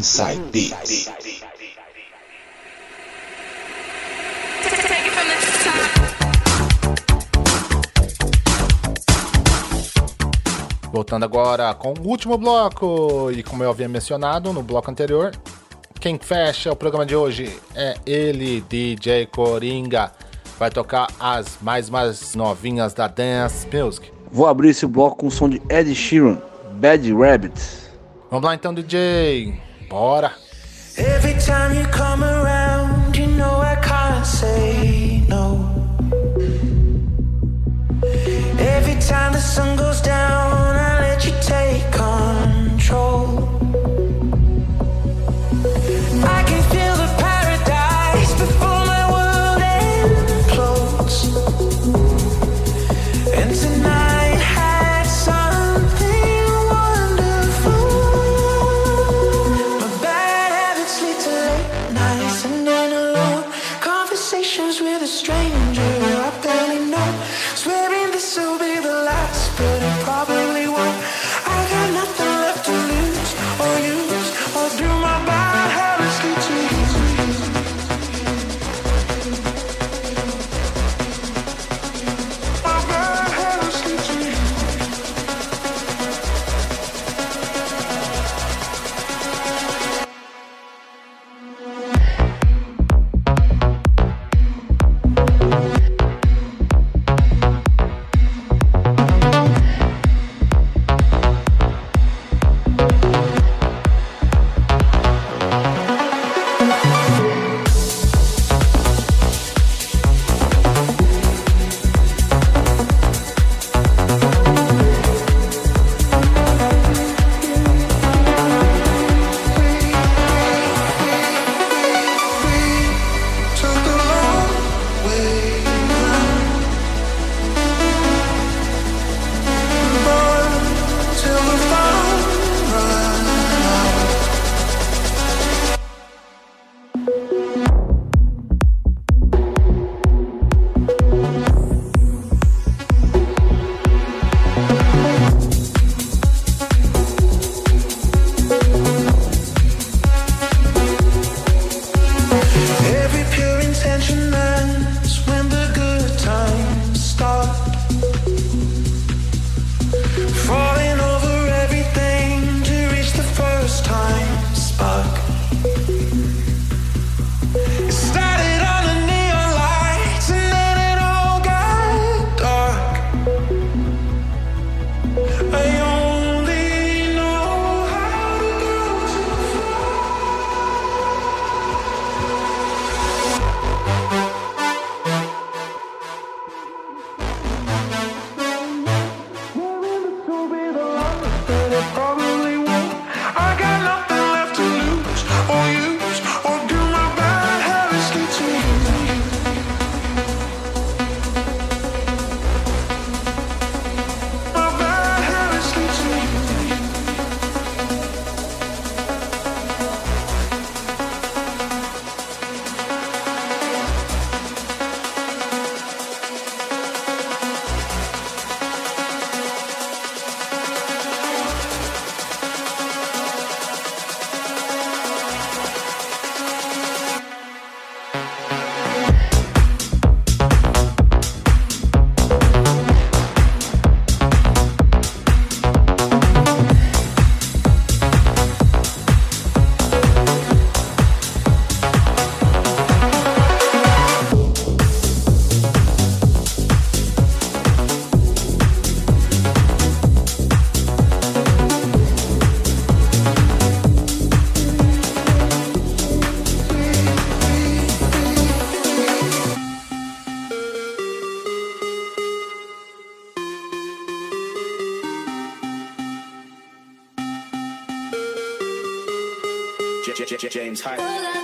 Inside This. Voltando agora com o último bloco, e como eu havia mencionado no bloco anterior, quem fecha o programa de hoje é ele, DJ Coringa. Vai tocar as mais mais novinhas da Dance Music. Vou abrir esse bloco com o som de Ed Sheeran, Bad Rabbit. Vamos lá então, DJ. Bora! Every time you come around, J- J- J- James Hyde.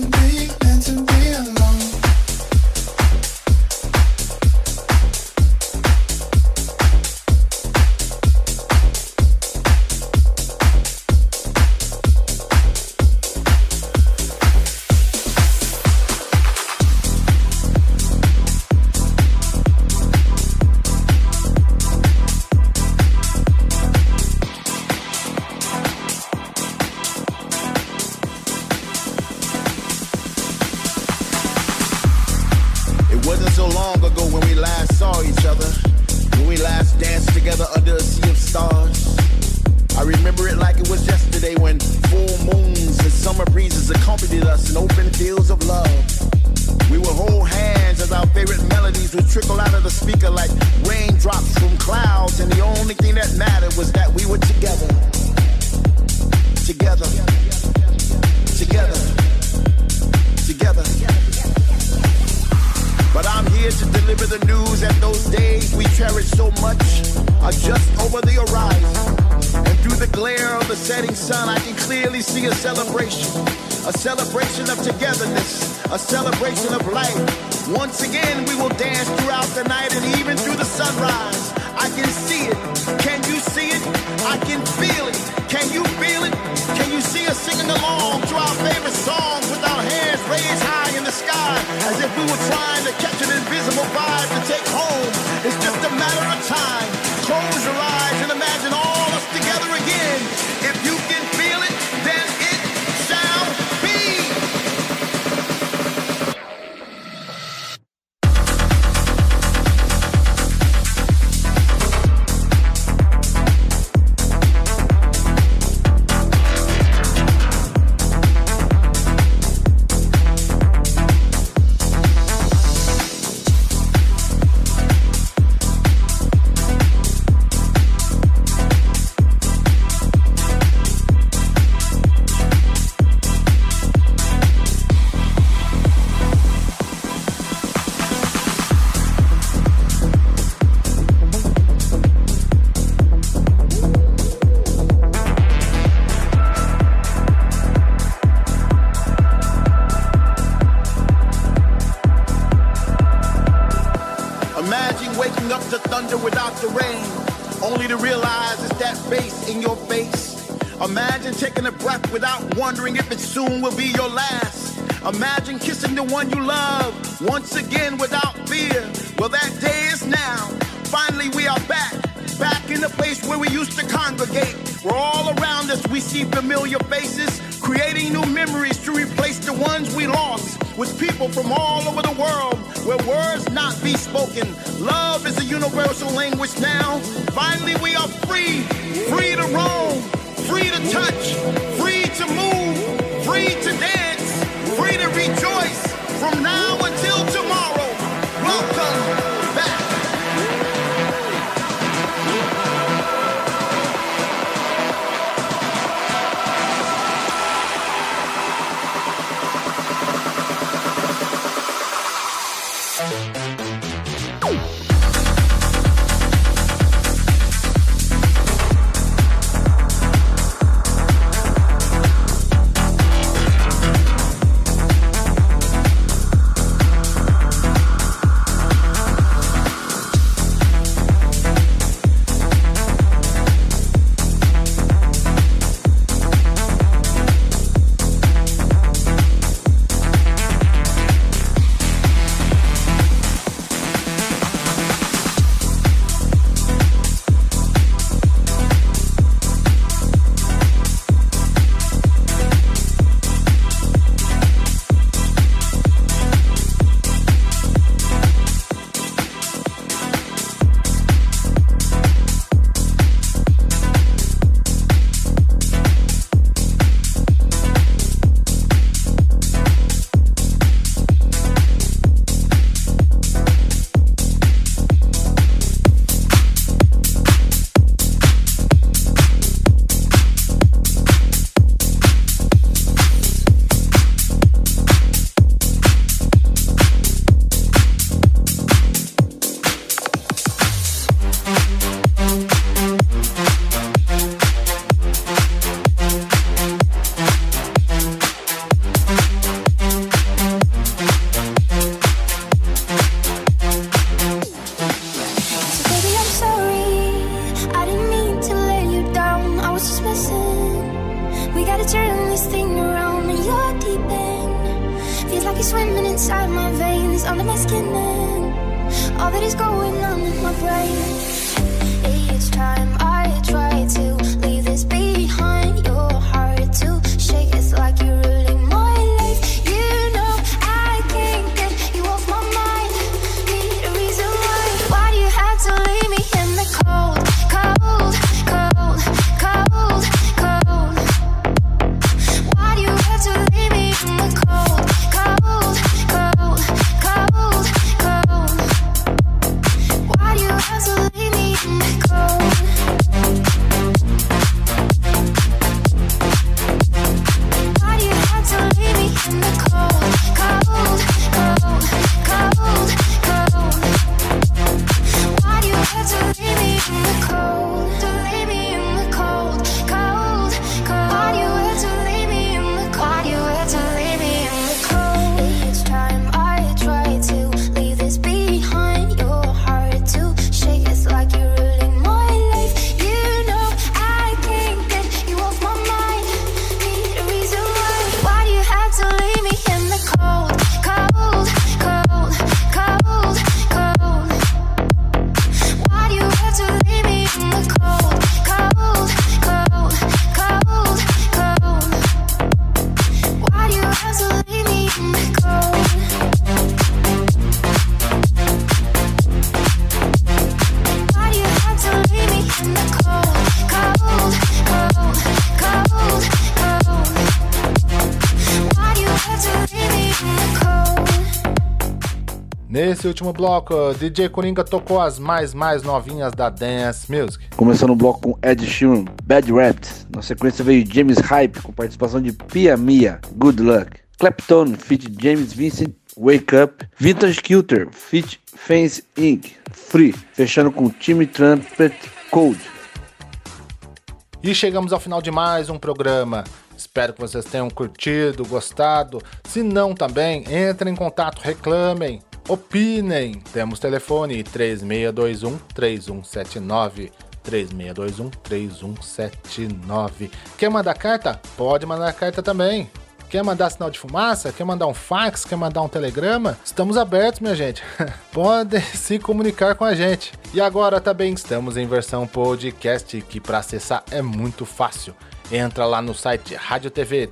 to me. togetherness, a celebration of life. Once again, we will dance throughout the night and even through the sunrise. I can see it. Can you see it? I can feel it. Can you feel it? Can you see us singing along to our favorite songs with our hands raised high in the sky as if we were trying to catch an invisible vibe to take home? It's just a matter of time. Close your eyes and imagine all us together again. If you Imagine waking up to thunder without the rain, only to realize it's that face in your face. Imagine taking a breath without wondering if it soon will be your last. Imagine kissing the one you love once again without fear. Well, that day is now. Finally, we are back, back in the place where we used to congregate. We're all around us, we see familiar faces creating new memories to replace the ones we lost. With people from all over the world, where words not be spoken. Love is a universal language now. Finally, we are free, free to roam, free to touch, free to move, free to dance, under my skin, and all that is going on in my brain. Nesse último bloco, DJ Coringa tocou as mais mais novinhas da Dance Music. Começando o bloco com Ed Sheeran, Bad Rapt. Na sequência veio James Hype com participação de Pia Mia, Good Luck. Clapton, feat James Vincent, Wake Up. Vintage Kilter, feat Fence Inc., Free. Fechando com Timmy Trumpet, Cold. E chegamos ao final de mais um programa. Espero que vocês tenham curtido, gostado. Se não também, entrem em contato, reclamem, opinem. Temos telefone 3621 3179. 3621-3179. Quer mandar carta? Pode mandar carta também. Quer mandar sinal de fumaça? Quer mandar um fax? Quer mandar um telegrama? Estamos abertos, minha gente. Pode se comunicar com a gente. E agora também estamos em versão podcast, que para acessar é muito fácil. Entra lá no site Rádio TV,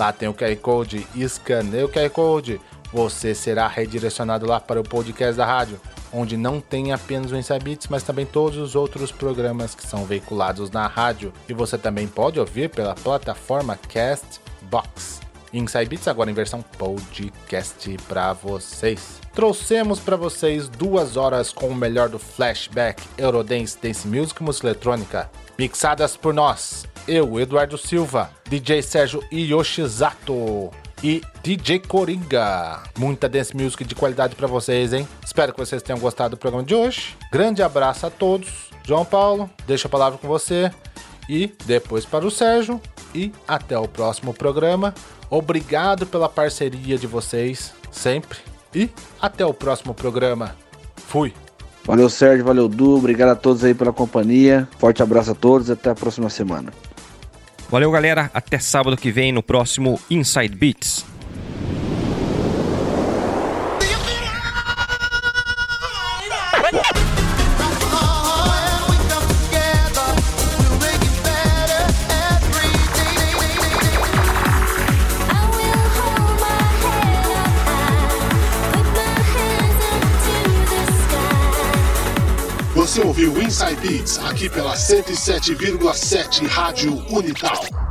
Lá tem o QR Code, escaneia o QR Code. Você será redirecionado lá para o podcast da rádio onde não tem apenas o Inside Beats, mas também todos os outros programas que são veiculados na rádio. E você também pode ouvir pela plataforma Castbox. Inside agora em versão podcast para vocês. Trouxemos para vocês duas horas com o melhor do flashback, Eurodance, Dance Music música eletrônica, mixadas por nós, eu, Eduardo Silva, DJ Sérgio Yoshizato e DJ Coringa. Muita dance music de qualidade para vocês, hein? Espero que vocês tenham gostado do programa de hoje. Grande abraço a todos. João Paulo, deixa a palavra com você e depois para o Sérgio e até o próximo programa. Obrigado pela parceria de vocês sempre e até o próximo programa. Fui. Valeu, Sérgio, valeu, Du. Obrigado a todos aí pela companhia. Forte abraço a todos e até a próxima semana. Valeu, galera. Até sábado que vem no próximo Inside Beats. Inside Beats aqui pela 107,7 Rádio Unital.